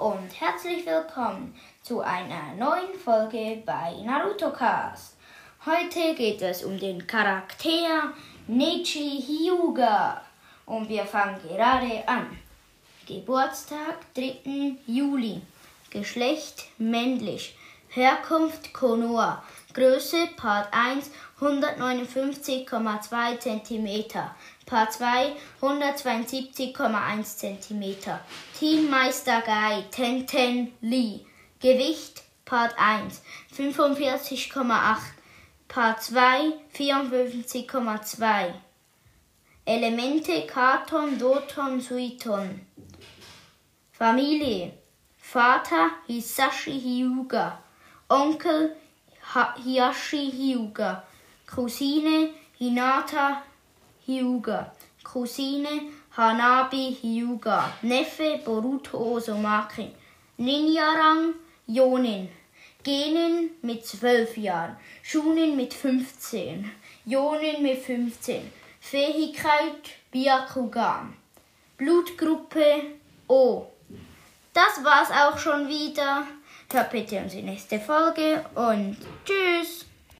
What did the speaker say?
Und herzlich willkommen zu einer neuen Folge bei Naruto Cast. Heute geht es um den Charakter Nechi Hyuga und wir fangen gerade an. Geburtstag 3. Juli. Geschlecht männlich. Herkunft Konoha. Größe Part 1 159,2 cm. Part 2 172,1 cm. Teammeister Guy Tenten Lee. Gewicht Part 1 45,8. Part 2 54,2. Elemente Katon, Doton, Suiton. Familie Vater Hisashi Hyuga. Onkel Hiyashi Hyuga. Cousine Hinata Hyuga. Cousine Hanabi Hyuga. Neffe Boruto Osomaki. Ninja-Rang Jonin. Genin mit 12 Jahren. Shunin mit 15. Jonin mit 15. Fähigkeit Byakugan. Blutgruppe O. Das war's auch schon wieder. Hört bitte unsere nächste Folge und tschüss.